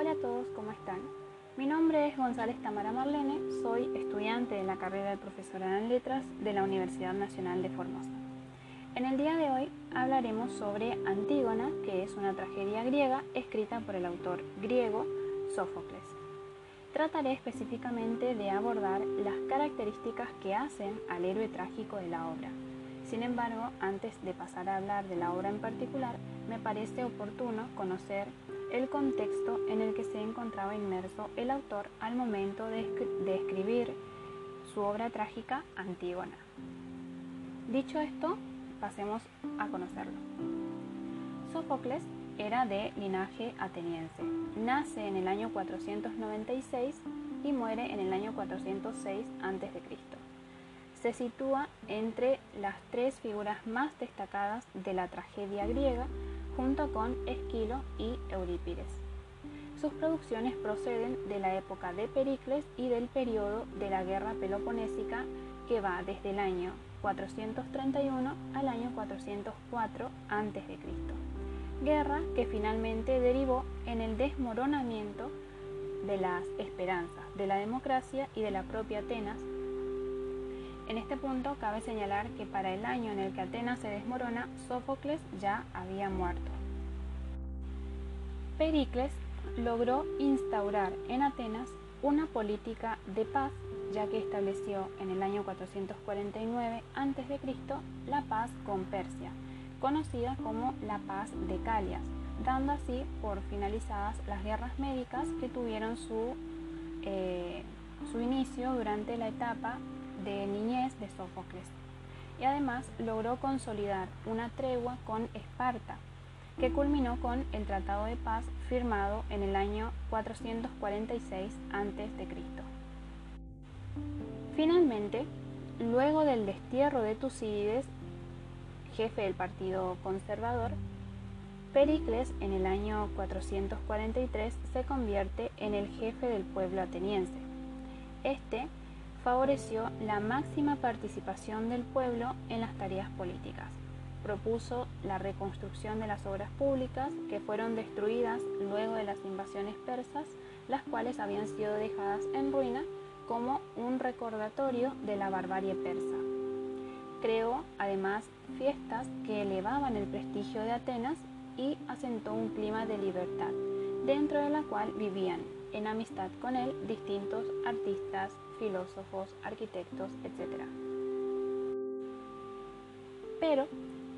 Hola a todos, ¿cómo están? Mi nombre es González Tamara Marlene, soy estudiante de la carrera de profesorado en letras de la Universidad Nacional de Formosa. En el día de hoy hablaremos sobre Antígona, que es una tragedia griega escrita por el autor griego Sófocles. Trataré específicamente de abordar las características que hacen al héroe trágico de la obra. Sin embargo, antes de pasar a hablar de la obra en particular, me parece oportuno conocer el contexto en el que se encontraba inmerso el autor al momento de, escribir su obra trágica Antígona. Dicho esto, pasemos a conocerlo. Sófocles era de linaje ateniense. Nace en el año 496 y muere en el año 406 a.C. Se sitúa entre las tres figuras más destacadas de la tragedia griega junto con Esquilo y Eurípides. Sus producciones proceden de la época de Pericles y del periodo de la Guerra Peloponésica que va desde el año 431 al año 404 a.C. Guerra que finalmente derivó en el desmoronamiento de las esperanzas de la democracia y de la propia Atenas. En este punto cabe señalar que para el año en el que Atenas se desmorona, Sófocles ya había muerto. Pericles logró instaurar en Atenas una política de paz ya que estableció en el año 449 a.C. la paz con Persia, conocida como la paz de Calias, dando así por finalizadas las guerras médicas que tuvieron su, eh, su inicio durante la etapa de niñez de Sófocles. Y además logró consolidar una tregua con Esparta, que culminó con el Tratado de Paz firmado en el año 446 a.C. Finalmente, luego del destierro de Tucídides, jefe del Partido Conservador, Pericles en el año 443 se convierte en el jefe del pueblo ateniense. Este favoreció la máxima participación del pueblo en las tareas políticas. Propuso la reconstrucción de las obras públicas que fueron destruidas luego de las invasiones persas, las cuales habían sido dejadas en ruina como un recordatorio de la barbarie persa. Creó además fiestas que elevaban el prestigio de Atenas y asentó un clima de libertad, dentro de la cual vivían en amistad con él distintos artistas, filósofos, arquitectos, etc. Pero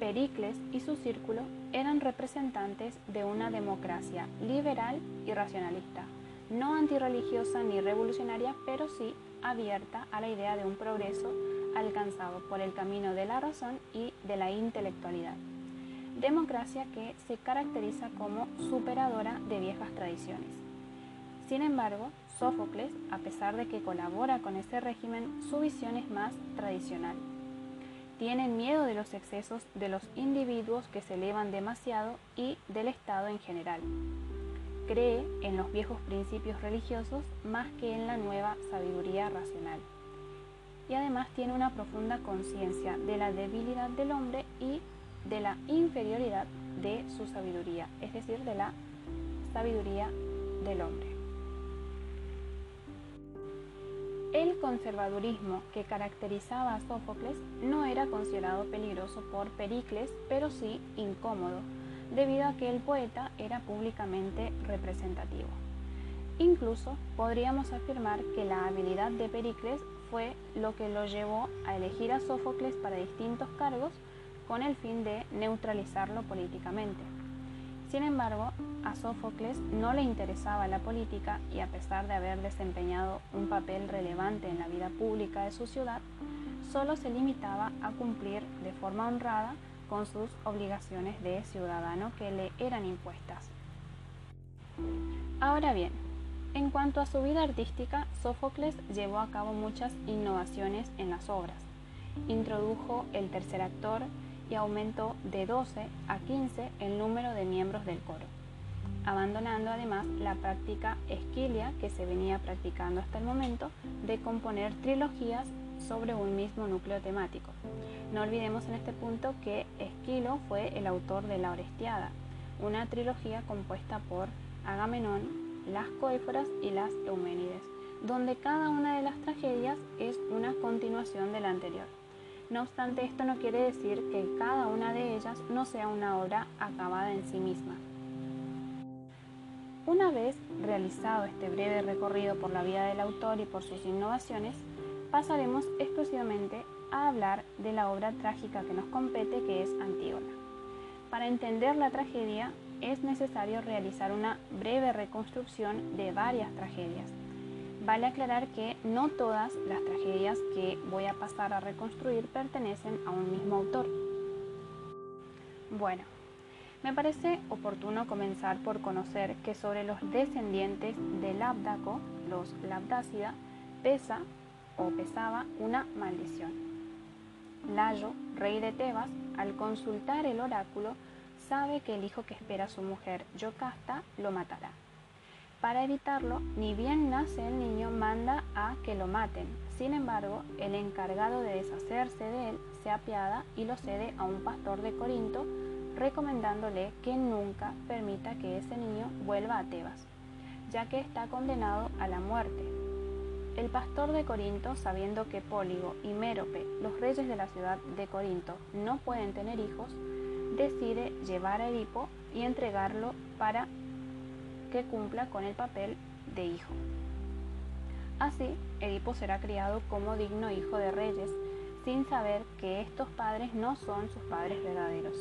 Pericles y su círculo eran representantes de una democracia liberal y racionalista, no antirreligiosa ni revolucionaria, pero sí abierta a la idea de un progreso alcanzado por el camino de la razón y de la intelectualidad. Democracia que se caracteriza como superadora de viejas tradiciones. Sin embargo, Sófocles, a pesar de que colabora con ese régimen, su visión es más tradicional. Tienen miedo de los excesos de los individuos que se elevan demasiado y del Estado en general cree en los viejos principios religiosos más que en la nueva sabiduría racional. Y además tiene una profunda conciencia de la debilidad del hombre y de la inferioridad de su sabiduría, es decir, de la sabiduría del hombre. El conservadurismo que caracterizaba a Sófocles no era considerado peligroso por Pericles, pero sí incómodo, debido a que el poeta era públicamente representativo. Incluso podríamos afirmar que la habilidad de Pericles fue lo que lo llevó a elegir a Sófocles para distintos cargos con el fin de neutralizarlo políticamente. Sin embargo, a Sófocles no le interesaba la política y a pesar de haber desempeñado un papel relevante en la vida pública de su ciudad, solo se limitaba a cumplir de forma honrada con sus obligaciones de ciudadano que le eran impuestas. Ahora bien, en cuanto a su vida artística, Sófocles llevó a cabo muchas innovaciones en las obras. Introdujo el tercer actor y aumentó de 12 a 15 el número de miembros del coro, abandonando además la práctica esquilia que se venía practicando hasta el momento de componer trilogías sobre un mismo núcleo temático. No olvidemos en este punto que Esquilo fue el autor de La Orestiada, una trilogía compuesta por Agamenón, las Coéforas y las Euménides, donde cada una de las tragedias es una continuación de la anterior. No obstante, esto no quiere decir que cada una de ellas no sea una obra acabada en sí misma. Una vez realizado este breve recorrido por la vida del autor y por sus innovaciones, pasaremos exclusivamente a hablar de la obra trágica que nos compete, que es Antígona. Para entender la tragedia es necesario realizar una breve reconstrucción de varias tragedias. Vale aclarar que no todas las tragedias que voy a pasar a reconstruir pertenecen a un mismo autor. Bueno, me parece oportuno comenzar por conocer que sobre los descendientes del Labdaco, los Labdácida, pesa o pesaba una maldición. Layo, rey de Tebas, al consultar el oráculo, sabe que el hijo que espera su mujer, Yocasta, lo matará. Para evitarlo, ni bien nace el niño, manda a que lo maten. Sin embargo, el encargado de deshacerse de él se apiada y lo cede a un pastor de Corinto, recomendándole que nunca permita que ese niño vuelva a Tebas, ya que está condenado a la muerte. El pastor de Corinto, sabiendo que Póligo y Mérope, los reyes de la ciudad de Corinto, no pueden tener hijos, decide llevar a Edipo y entregarlo para que cumpla con el papel de hijo. Así, Edipo será criado como digno hijo de reyes, sin saber que estos padres no son sus padres verdaderos.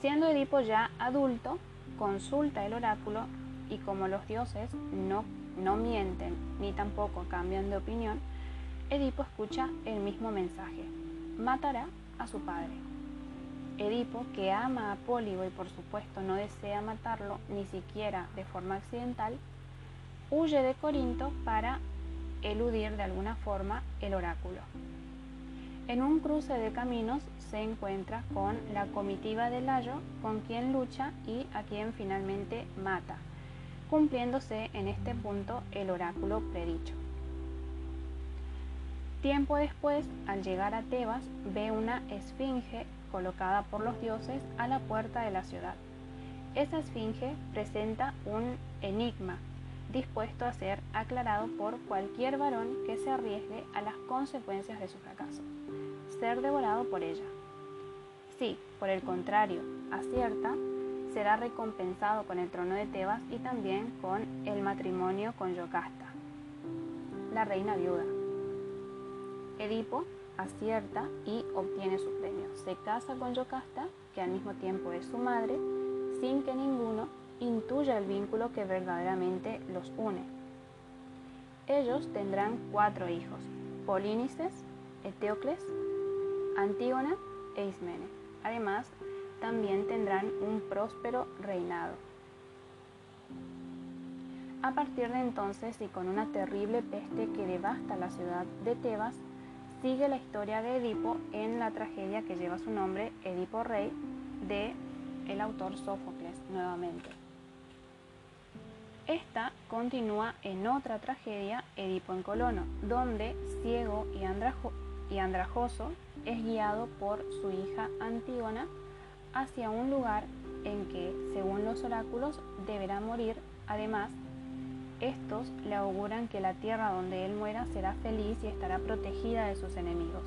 Siendo Edipo ya adulto, consulta el oráculo y como los dioses no, no mienten ni tampoco cambian de opinión, Edipo escucha el mismo mensaje. Matará a su padre. Edipo, que ama a Pólibo y por supuesto no desea matarlo ni siquiera de forma accidental, huye de Corinto para eludir de alguna forma el oráculo. En un cruce de caminos se encuentra con la comitiva de Layo, con quien lucha y a quien finalmente mata, cumpliéndose en este punto el oráculo predicho. Tiempo después, al llegar a Tebas, ve una esfinge colocada por los dioses a la puerta de la ciudad. Esa esfinge presenta un enigma dispuesto a ser aclarado por cualquier varón que se arriesgue a las consecuencias de su fracaso ser devorado por ella. Si, por el contrario, acierta, será recompensado con el trono de Tebas y también con el matrimonio con Yocasta, la reina viuda. Edipo acierta y obtiene su premio. Se casa con Yocasta, que al mismo tiempo es su madre, sin que ninguno intuya el vínculo que verdaderamente los une. Ellos tendrán cuatro hijos, Polínices, Eteocles, Antígona e Ismene. Además, también tendrán un próspero reinado. A partir de entonces y con una terrible peste que devasta la ciudad de Tebas, sigue la historia de Edipo en la tragedia que lleva su nombre, Edipo Rey, de el autor Sófocles nuevamente. Esta continúa en otra tragedia, Edipo en Colono, donde ciego y, y andrajoso es guiado por su hija Antígona hacia un lugar en que, según los oráculos, deberá morir. Además, estos le auguran que la tierra donde él muera será feliz y estará protegida de sus enemigos.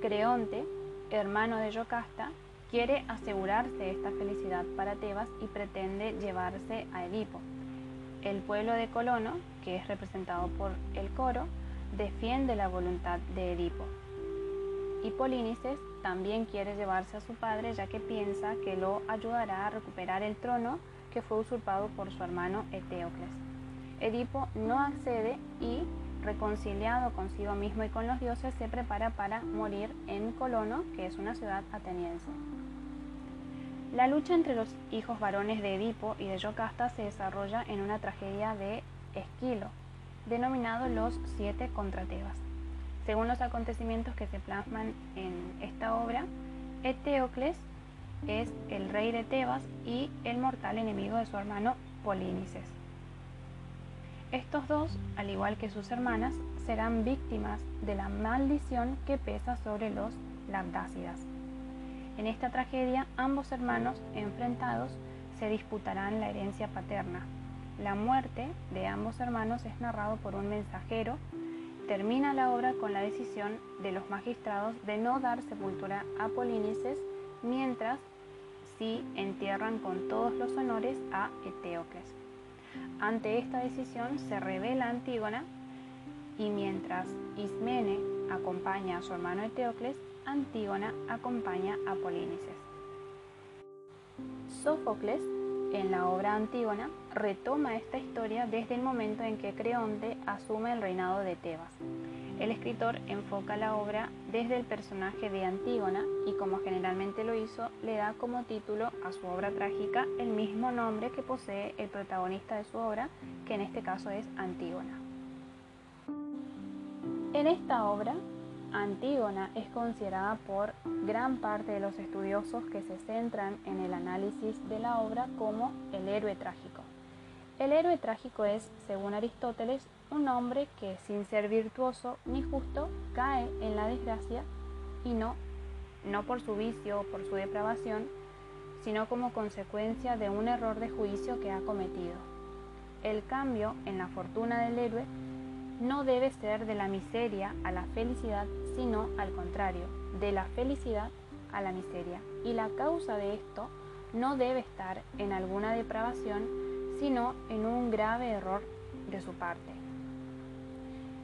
Creonte, hermano de Yocasta, quiere asegurarse esta felicidad para Tebas y pretende llevarse a Edipo. El pueblo de Colono, que es representado por el coro, defiende la voluntad de Edipo. Y Polínices también quiere llevarse a su padre ya que piensa que lo ayudará a recuperar el trono que fue usurpado por su hermano Eteocles. Edipo no accede y, reconciliado consigo mismo y con los dioses, se prepara para morir en Colono, que es una ciudad ateniense. La lucha entre los hijos varones de Edipo y de Yocasta se desarrolla en una tragedia de Esquilo, denominado Los Siete contra Tebas. Según los acontecimientos que se plasman en esta obra, Eteocles es el rey de Tebas y el mortal enemigo de su hermano Polínices. Estos dos, al igual que sus hermanas, serán víctimas de la maldición que pesa sobre los Labdácidas. En esta tragedia, ambos hermanos enfrentados se disputarán la herencia paterna. La muerte de ambos hermanos es narrado por un mensajero. Termina la obra con la decisión de los magistrados de no dar sepultura a Polínices, mientras sí entierran con todos los honores a Eteocles. Ante esta decisión se revela Antígona y mientras Ismene acompaña a su hermano Eteocles, Antígona acompaña a Polínices. Sófocles, en la obra Antígona, retoma esta historia desde el momento en que Creonte asume el reinado de Tebas. El escritor enfoca la obra desde el personaje de Antígona y como generalmente lo hizo, le da como título a su obra trágica el mismo nombre que posee el protagonista de su obra, que en este caso es Antígona. En esta obra, Antígona es considerada por gran parte de los estudiosos que se centran en el análisis de la obra como el héroe trágico. El héroe trágico es, según Aristóteles, un hombre que sin ser virtuoso ni justo cae en la desgracia y no, no por su vicio o por su depravación, sino como consecuencia de un error de juicio que ha cometido. El cambio en la fortuna del héroe no debe ser de la miseria a la felicidad, sino al contrario, de la felicidad a la miseria. Y la causa de esto no debe estar en alguna depravación, sino en un grave error de su parte.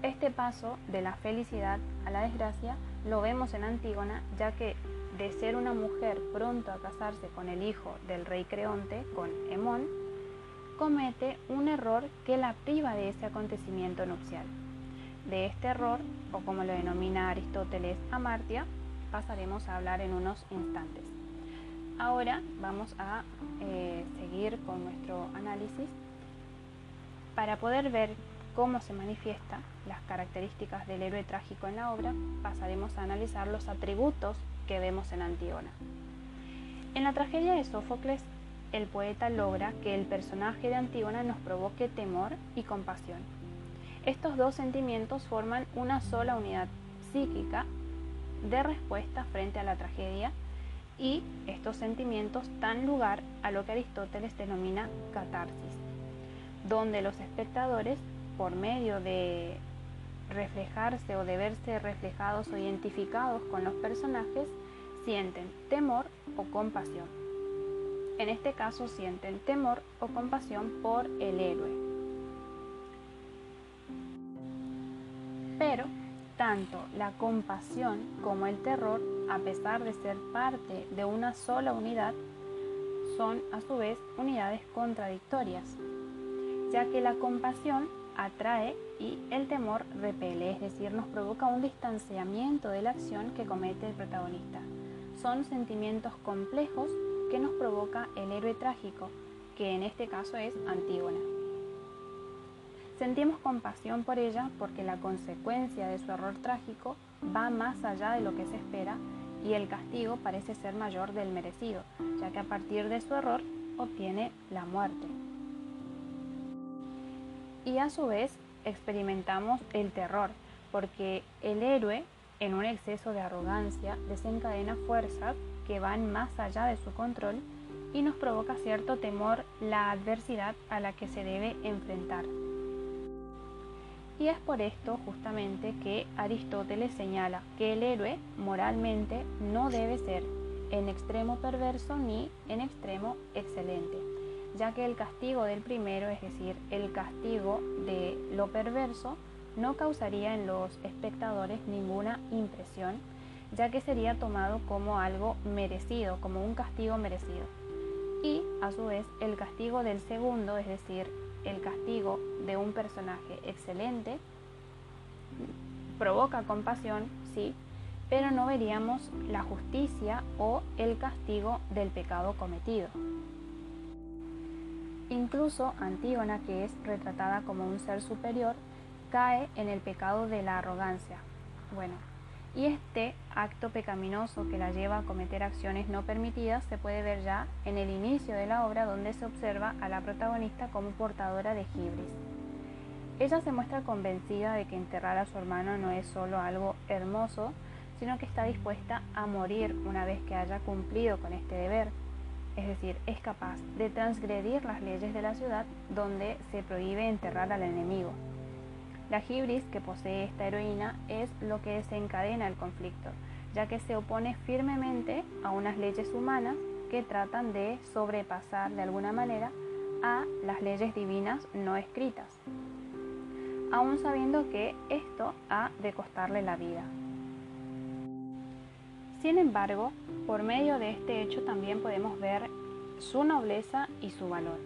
Este paso de la felicidad a la desgracia lo vemos en Antígona, ya que de ser una mujer pronto a casarse con el hijo del rey Creonte, con Hemón, comete un error que la priva de ese acontecimiento nupcial. De este error, o como lo denomina Aristóteles, amartia, pasaremos a hablar en unos instantes. Ahora vamos a eh, seguir con nuestro análisis para poder ver cómo se manifiesta las características del héroe trágico en la obra, pasaremos a analizar los atributos que vemos en Antígona. En la tragedia de Sófocles el poeta logra que el personaje de Antígona nos provoque temor y compasión. Estos dos sentimientos forman una sola unidad psíquica de respuesta frente a la tragedia y estos sentimientos dan lugar a lo que Aristóteles denomina catarsis, donde los espectadores, por medio de reflejarse o de verse reflejados o identificados con los personajes, sienten temor o compasión en este caso sienten temor o compasión por el héroe. Pero tanto la compasión como el terror, a pesar de ser parte de una sola unidad, son a su vez unidades contradictorias, ya que la compasión atrae y el temor repele, es decir, nos provoca un distanciamiento de la acción que comete el protagonista. Son sentimientos complejos que nos provoca el héroe trágico, que en este caso es Antígona. Sentimos compasión por ella porque la consecuencia de su error trágico va más allá de lo que se espera y el castigo parece ser mayor del merecido, ya que a partir de su error obtiene la muerte. Y a su vez experimentamos el terror, porque el héroe, en un exceso de arrogancia, desencadena fuerzas que van más allá de su control y nos provoca cierto temor la adversidad a la que se debe enfrentar. Y es por esto justamente que Aristóteles señala que el héroe moralmente no debe ser en extremo perverso ni en extremo excelente, ya que el castigo del primero, es decir, el castigo de lo perverso, no causaría en los espectadores ninguna impresión ya que sería tomado como algo merecido, como un castigo merecido. Y a su vez el castigo del segundo, es decir, el castigo de un personaje excelente, provoca compasión, sí, pero no veríamos la justicia o el castigo del pecado cometido. Incluso Antígona, que es retratada como un ser superior, cae en el pecado de la arrogancia. Bueno, y este acto pecaminoso que la lleva a cometer acciones no permitidas se puede ver ya en el inicio de la obra donde se observa a la protagonista como portadora de gibris. Ella se muestra convencida de que enterrar a su hermano no es solo algo hermoso, sino que está dispuesta a morir una vez que haya cumplido con este deber. Es decir, es capaz de transgredir las leyes de la ciudad donde se prohíbe enterrar al enemigo. La hibris que posee esta heroína es lo que desencadena el conflicto, ya que se opone firmemente a unas leyes humanas que tratan de sobrepasar de alguna manera a las leyes divinas no escritas, aun sabiendo que esto ha de costarle la vida. Sin embargo, por medio de este hecho también podemos ver su nobleza y su valor,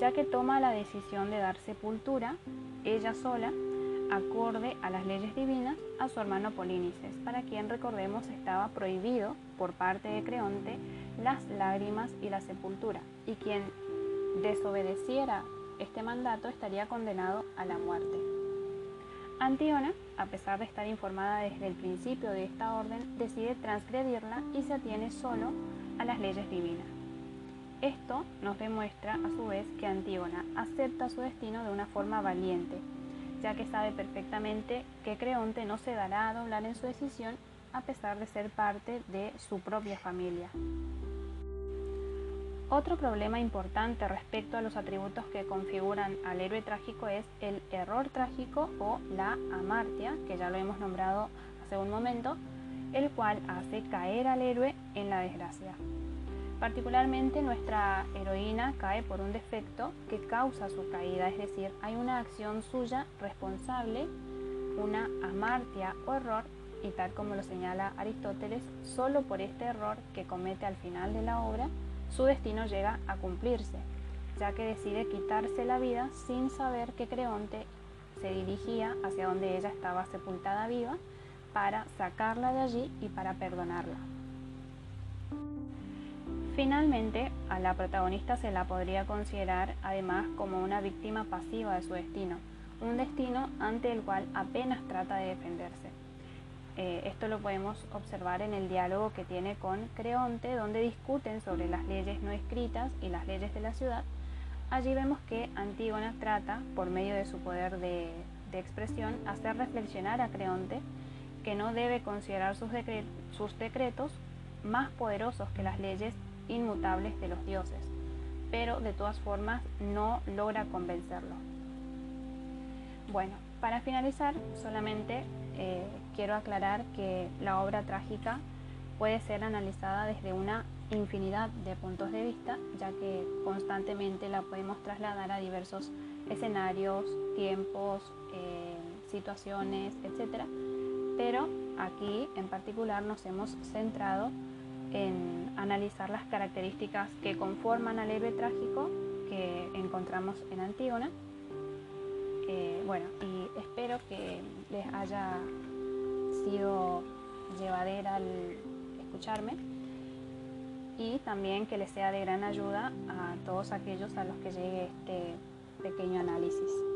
ya que toma la decisión de dar sepultura, ella sola, acorde a las leyes divinas, a su hermano Polínices, para quien recordemos estaba prohibido por parte de Creonte las lágrimas y la sepultura, y quien desobedeciera este mandato estaría condenado a la muerte. Antígona, a pesar de estar informada desde el principio de esta orden, decide transgredirla y se atiene solo a las leyes divinas. Esto nos demuestra a su vez que Antígona acepta su destino de una forma valiente, ya que sabe perfectamente que Creonte no se dará a doblar en su decisión a pesar de ser parte de su propia familia. Otro problema importante respecto a los atributos que configuran al héroe trágico es el error trágico o la amartia, que ya lo hemos nombrado hace un momento, el cual hace caer al héroe en la desgracia. Particularmente nuestra heroína cae por un defecto que causa su caída, es decir, hay una acción suya responsable, una amartia o error, y tal como lo señala Aristóteles, solo por este error que comete al final de la obra, su destino llega a cumplirse, ya que decide quitarse la vida sin saber que Creonte se dirigía hacia donde ella estaba sepultada viva para sacarla de allí y para perdonarla. Finalmente, a la protagonista se la podría considerar además como una víctima pasiva de su destino, un destino ante el cual apenas trata de defenderse. Eh, esto lo podemos observar en el diálogo que tiene con Creonte, donde discuten sobre las leyes no escritas y las leyes de la ciudad. Allí vemos que Antígona trata, por medio de su poder de, expresión, hacer reflexionar a Creonte que no debe considerar sus, sus decretos más poderosos que las leyes inmutables de los dioses, pero de todas formas no logra convencerlo. Bueno, para finalizar, solamente eh, quiero aclarar que la obra trágica puede ser analizada desde una infinidad de puntos de vista, ya que constantemente la podemos trasladar a diversos escenarios, tiempos, eh, situaciones, etc. Pero aquí en particular nos hemos centrado en analizar las características que conforman al héroe trágico que encontramos en Antígona. Eh, bueno, y espero que les haya sido llevadera al escucharme y también que les sea de gran ayuda a todos aquellos a los que llegue este pequeño análisis.